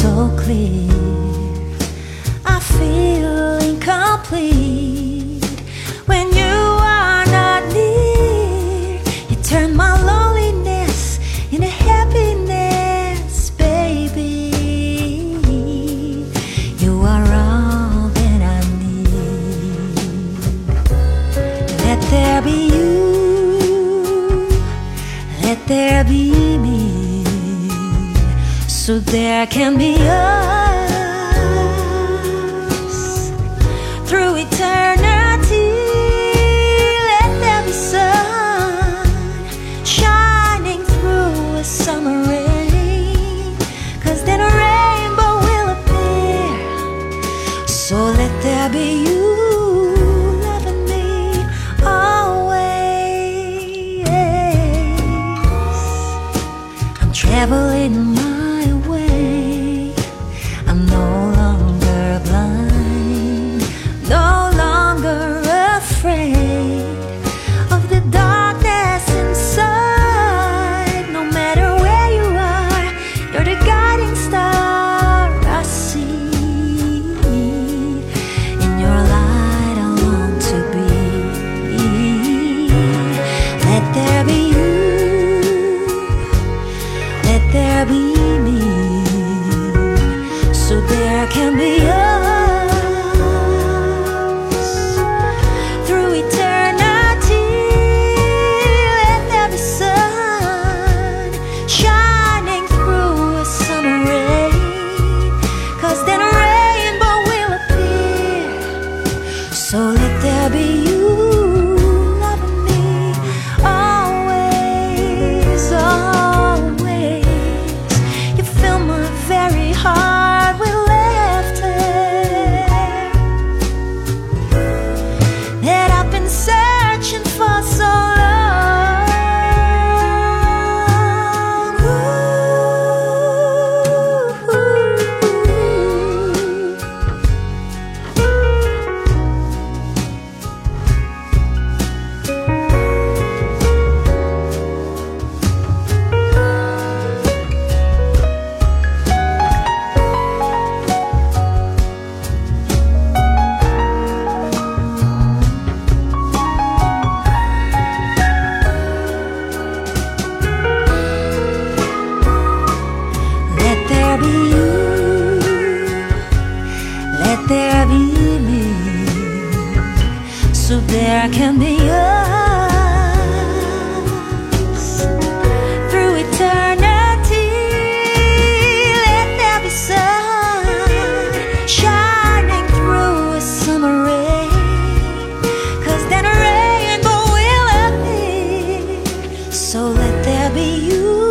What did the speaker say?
so clear. I feel incomplete when you are not near. You turn my loneliness into happiness, baby. You are all that I need. Let there be you. Let there be you so there can be us there be me, so there can be us through eternity. Let sun shining through a summer then a rainbow will appear. So let there be you So there can be us through eternity. Let there be sun shining through a summer rainbow will appear. So let there be you.